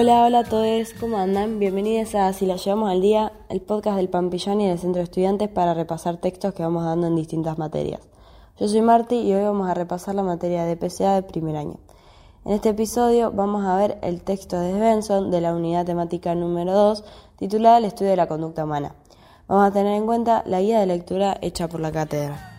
Hola, hola a todos, ¿cómo andan? Bienvenidos a Si la llevamos al día, el podcast del Pampillón y del Centro de Estudiantes para repasar textos que vamos dando en distintas materias. Yo soy Marti y hoy vamos a repasar la materia de PCA de primer año. En este episodio vamos a ver el texto de Svensson de la unidad temática número 2 titulada El estudio de la conducta humana. Vamos a tener en cuenta la guía de lectura hecha por la cátedra.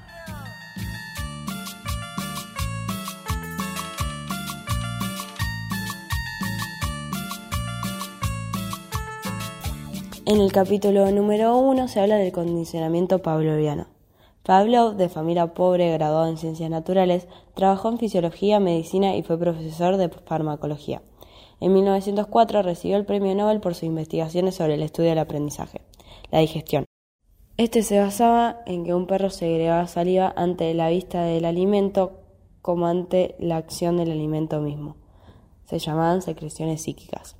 En el capítulo número 1 se habla del condicionamiento pavloviano. Pavlov, de familia pobre, graduado en ciencias naturales, trabajó en fisiología, medicina y fue profesor de farmacología. En 1904 recibió el premio Nobel por sus investigaciones sobre el estudio del aprendizaje, la digestión. Este se basaba en que un perro segregaba saliva ante la vista del alimento como ante la acción del alimento mismo. Se llamaban secreciones psíquicas.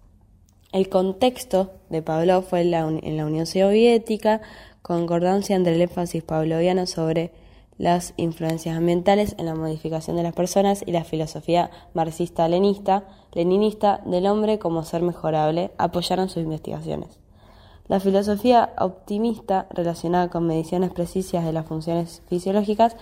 El contexto de Pavlov fue en la, Unión Soviética, concordancia entre el énfasis pavloviano sobre las influencias ambientales en la modificación de las personas y la filosofía marxista-leninista leninista del hombre como ser mejorable apoyaron sus investigaciones. La filosofía optimista relacionada con mediciones precisas de las funciones fisiológicas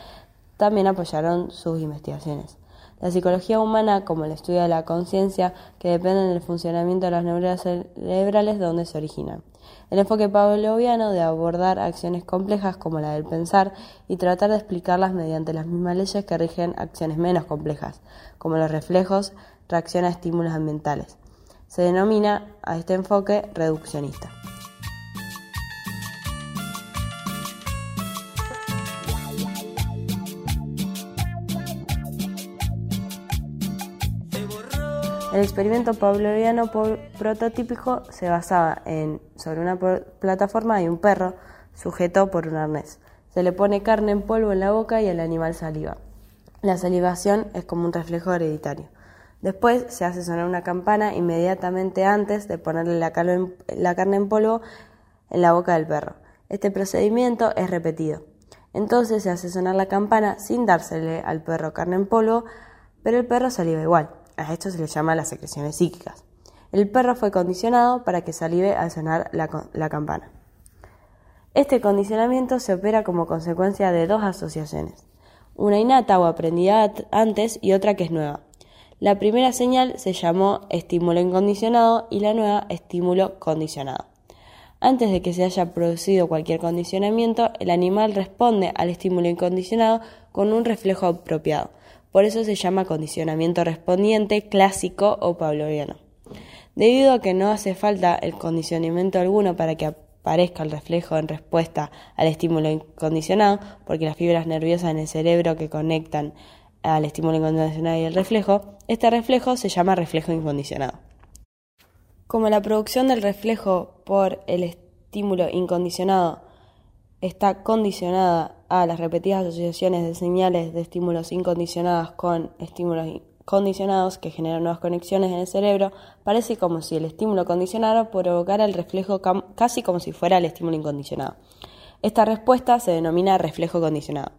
también apoyaron sus investigaciones. La psicología humana, como el estudio de la conciencia, que depende del funcionamiento de las neuronas cerebrales donde se originan. El enfoque pavloviano de abordar acciones complejas como la del pensar y tratar de explicarlas mediante las mismas leyes que rigen acciones menos complejas, como los reflejos, reacción a estímulos ambientales. Se denomina a este enfoque reduccionista. El experimento pavloviano prototípico se basaba sobre una plataforma hay un perro sujeto por un arnés. Se le pone carne en polvo en la boca y el animal saliva. La salivación es como un reflejo hereditario. Después se hace sonar una campana inmediatamente antes de ponerle la, la carne en polvo en la boca del perro. Este procedimiento es repetido. Entonces se hace sonar la campana sin dársele al perro carne en polvo, pero el perro saliva igual. A esto se le llama las secreciones psíquicas. El perro fue condicionado para que salive al sonar la, campana. Este condicionamiento se opera como consecuencia de dos asociaciones, una innata o aprendida antes y otra que es nueva. La primera señal se llamó estímulo incondicionado y la nueva estímulo condicionado. Antes de que se haya producido cualquier condicionamiento, el animal responde al estímulo incondicionado con un reflejo apropiado, por eso se llama condicionamiento respondiente clásico o pavloviano. Debido a que no hace falta el condicionamiento alguno para que aparezca el reflejo en respuesta al estímulo incondicionado, porque las fibras nerviosas en el cerebro que conectan al estímulo incondicionado y el reflejo, este reflejo se llama reflejo incondicionado. Como la producción del reflejo por el estímulo incondicionado está condicionada a las repetidas asociaciones de señales de estímulos incondicionados con estímulos condicionados que generan nuevas conexiones en el cerebro, parece como si el estímulo condicionado provocara el reflejo casi como si fuera el estímulo incondicionado. Esta respuesta se denomina reflejo condicionado.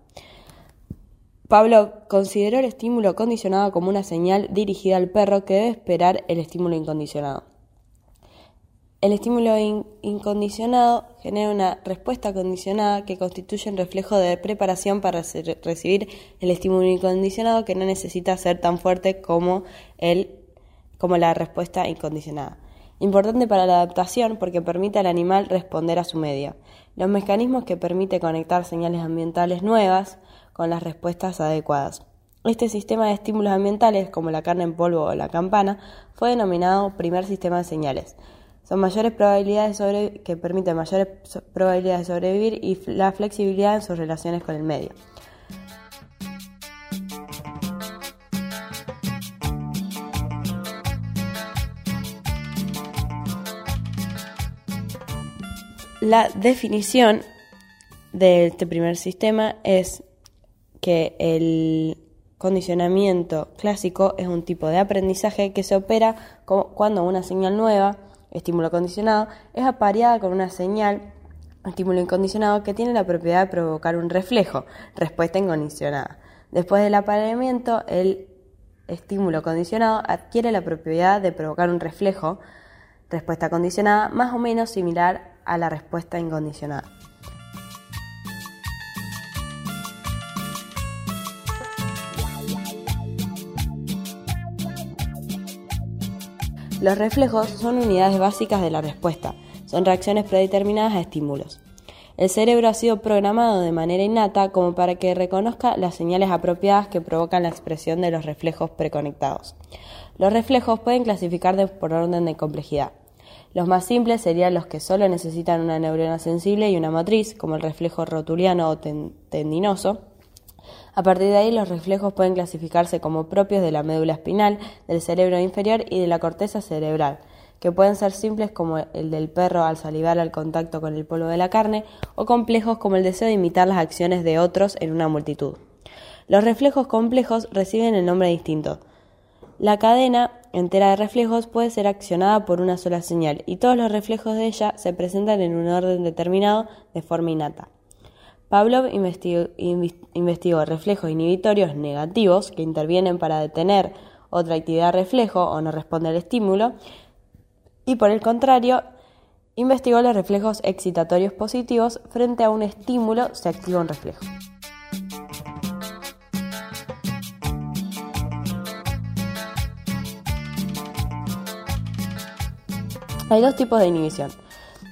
Pablo consideró el estímulo condicionado como una señal dirigida al perro que debe esperar el estímulo incondicionado. El estímulo incondicionado genera una respuesta condicionada que constituye un reflejo de preparación para recibir el estímulo incondicionado que no necesita ser tan fuerte como, como la respuesta incondicionada. Importante para la adaptación porque permite al animal responder a su medio. Los mecanismos que permite conectar señales ambientales nuevas con las respuestas adecuadas. Este sistema de estímulos ambientales, como la carne en polvo o la campana, fue denominado primer sistema de señales son mayores probabilidades sobre, que permiten mayores probabilidades de sobrevivir y la flexibilidad en sus relaciones con el medio. La definición de este primer sistema es que el condicionamiento clásico es un tipo de aprendizaje que se opera cuando una señal nueva estímulo condicionado, es apareada con una señal, estímulo incondicionado, que tiene la propiedad de provocar un reflejo, respuesta incondicionada. Después del apareamiento, el estímulo condicionado adquiere la propiedad de provocar un reflejo, respuesta condicionada, más o menos similar a la respuesta incondicionada. Los reflejos son unidades básicas de la respuesta, son reacciones predeterminadas a estímulos. El cerebro ha sido programado de manera innata como para que reconozca las señales apropiadas que provocan la expresión de los reflejos preconectados. Los reflejos pueden clasificar por orden de complejidad. Los más simples serían los que solo necesitan una neurona sensible y una matriz, como el reflejo rotuliano o tendinoso, a partir de ahí, los reflejos pueden clasificarse como propios de la médula espinal, del cerebro inferior y de la corteza cerebral, que pueden ser simples como el del perro al salivar al contacto con el polvo de la carne, o complejos como el deseo de imitar las acciones de otros en una multitud. Los reflejos complejos reciben el nombre distinto. La cadena entera de reflejos puede ser accionada por una sola señal, y todos los reflejos de ella se presentan en un orden determinado de forma innata. Pavlov investigó, reflejos inhibitorios negativos que intervienen para detener otra actividad reflejo o no responde al estímulo, y por el contrario, investigó los reflejos excitatorios positivos frente a un estímulo se activa un reflejo. Hay dos tipos de inhibición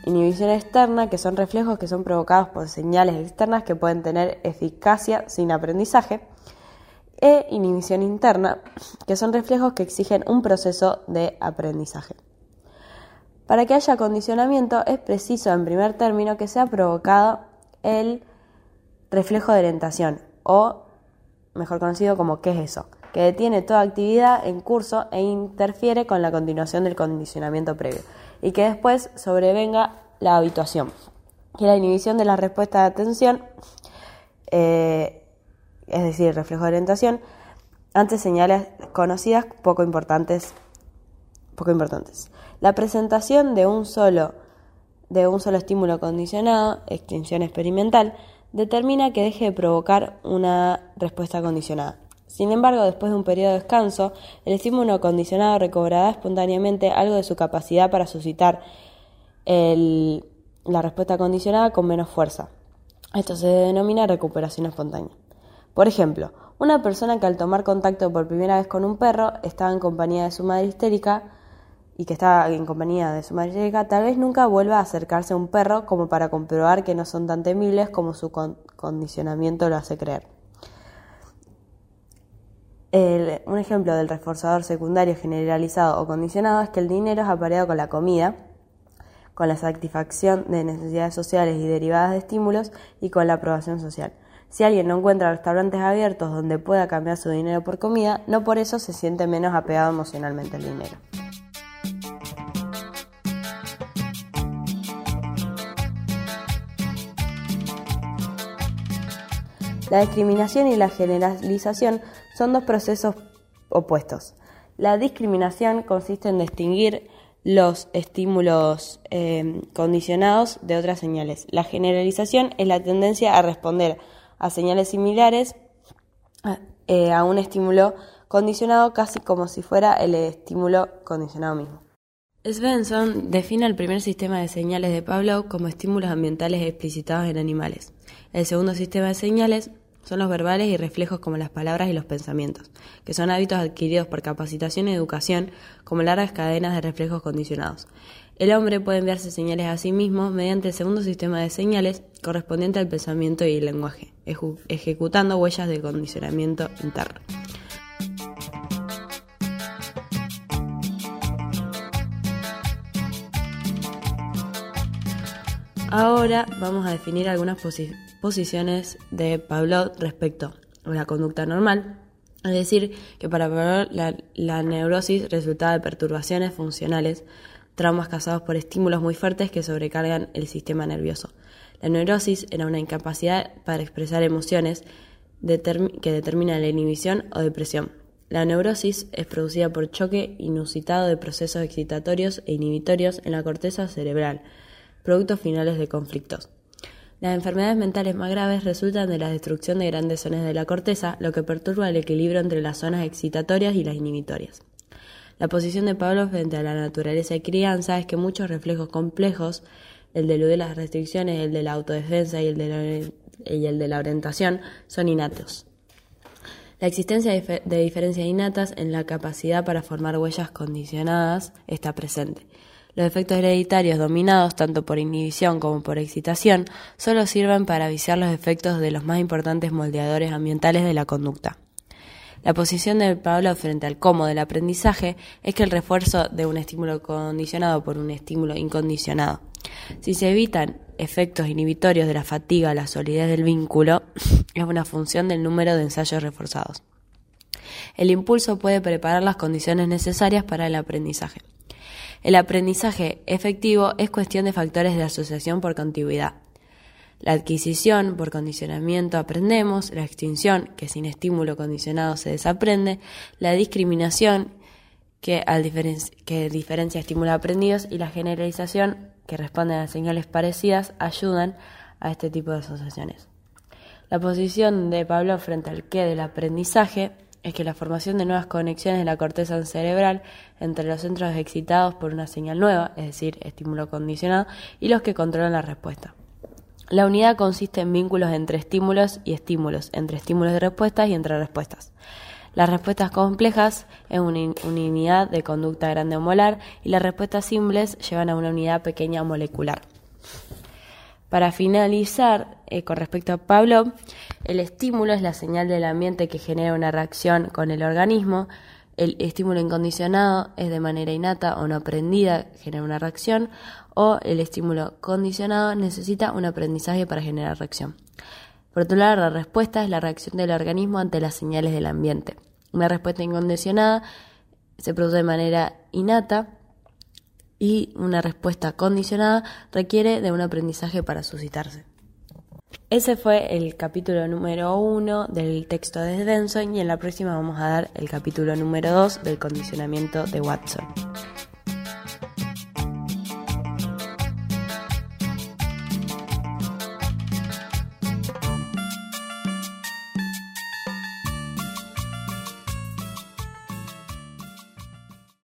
Inhibición externa, que son reflejos que son provocados por señales externas que pueden tener eficacia sin aprendizaje. E inhibición interna, que son reflejos que exigen un proceso de aprendizaje. Para que haya condicionamiento es preciso, en primer término, que sea provocado el reflejo de orientación, o mejor conocido como ¿qué es eso? que detiene toda actividad en curso e interfiere con la continuación del condicionamiento previo y que después sobrevenga la habituación, que la inhibición de la respuesta de atención, eh, es decir, reflejo de orientación, ante señales conocidas poco importantes, poco importantes. La presentación de un solo de un solo estímulo condicionado, extinción experimental, determina que deje de provocar una respuesta condicionada. Sin embargo, después de un periodo de descanso, el estímulo condicionado recobrará espontáneamente algo de su capacidad para suscitar la respuesta condicionada con menos fuerza. Esto se denomina recuperación espontánea. Por ejemplo, una persona que al tomar contacto por primera vez con un perro estaba en compañía de su madre histérica y que estaba en compañía de su madre histérica, tal vez nunca vuelva a acercarse a un perro como para comprobar que no son tan temibles como su condicionamiento lo hace creer un ejemplo del reforzador secundario generalizado o condicionado es que el dinero es apareado con la comida, con la satisfacción de necesidades sociales y derivadas de estímulos y con la aprobación social. Si alguien no encuentra restaurantes abiertos donde pueda cambiar su dinero por comida, no por eso se siente menos apegado emocionalmente al dinero. La discriminación y la generalización son dos procesos opuestos. La discriminación consiste en distinguir los estímulos eh, condicionados de otras señales. La generalización es la tendencia a responder a señales similares eh, a un estímulo condicionado casi como si fuera el estímulo condicionado mismo. Svensson define el primer sistema de señales de Pavlov como estímulos ambientales explicitados en animales. El segundo sistema de señales son los verbales y reflejos como las palabras y los pensamientos, que son hábitos adquiridos por capacitación y educación como largas cadenas de reflejos condicionados. El hombre puede enviarse señales a sí mismo mediante el segundo sistema de señales correspondiente al pensamiento y el lenguaje, ejecutando huellas de condicionamiento interno. Ahora vamos a definir algunas posiciones de Pavlov respecto a la conducta normal, es decir, que para Pavlov la, neurosis resultaba de perturbaciones funcionales, traumas causados por estímulos muy fuertes que sobrecargan el sistema nervioso. La neurosis era una incapacidad para expresar emociones que determina la inhibición o depresión. La neurosis es producida por choque inusitado de procesos excitatorios e inhibitorios en la corteza cerebral, productos finales de conflictos. Las enfermedades mentales más graves resultan de la destrucción de grandes zonas de la corteza, lo que perturba el equilibrio entre las zonas excitatorias y las inhibitorias. La posición de Pablo frente a la naturaleza de crianza es que muchos reflejos complejos, el de las restricciones, el de la autodefensa y el de la, y el de la orientación, son innatos. La existencia de diferencias innatas en la capacidad para formar huellas condicionadas está presente. Los efectos hereditarios dominados tanto por inhibición como por excitación solo sirven para viciar los efectos de los más importantes moldeadores ambientales de la conducta. La posición de Pablo frente al cómo del aprendizaje es que el refuerzo de un estímulo condicionado por un estímulo incondicionado. Si se evitan efectos inhibitorios de la fatiga, la solidez del vínculo, es una función del número de ensayos reforzados. El impulso puede preparar las condiciones necesarias para el aprendizaje. El aprendizaje efectivo es cuestión de factores de asociación por contigüidad. La adquisición por condicionamiento aprendemos, la extinción, que sin estímulo condicionado se desaprende, la discriminación, que, al que diferencia estímulos aprendidos, y la generalización, que responde a señales parecidas, ayudan a este tipo de asociaciones. La posición de Pablo frente al qué del aprendizaje es que la formación de nuevas conexiones de la corteza cerebral entre los centros excitados por una señal nueva, es decir, estímulo condicionado, y los que controlan la respuesta. La unidad consiste en vínculos entre estímulos y estímulos, entre estímulos de respuestas y entre respuestas. Las respuestas complejas es una, unidad de conducta grande o molar y las respuestas simples llevan a una unidad pequeña molecular. Para finalizar, eh, con respecto a Pablo, el estímulo es la señal del ambiente que genera una reacción con el organismo. El estímulo incondicionado es de manera innata o no aprendida, genera una reacción. O el estímulo condicionado necesita un aprendizaje para generar reacción. Por otro lado, la respuesta es la reacción del organismo ante las señales del ambiente. Una respuesta incondicionada se produce de manera innata y una respuesta condicionada requiere de un aprendizaje para suscitarse. Ese fue el capítulo número uno del texto de Denson y en la próxima vamos a dar el capítulo número dos del condicionamiento de Watson.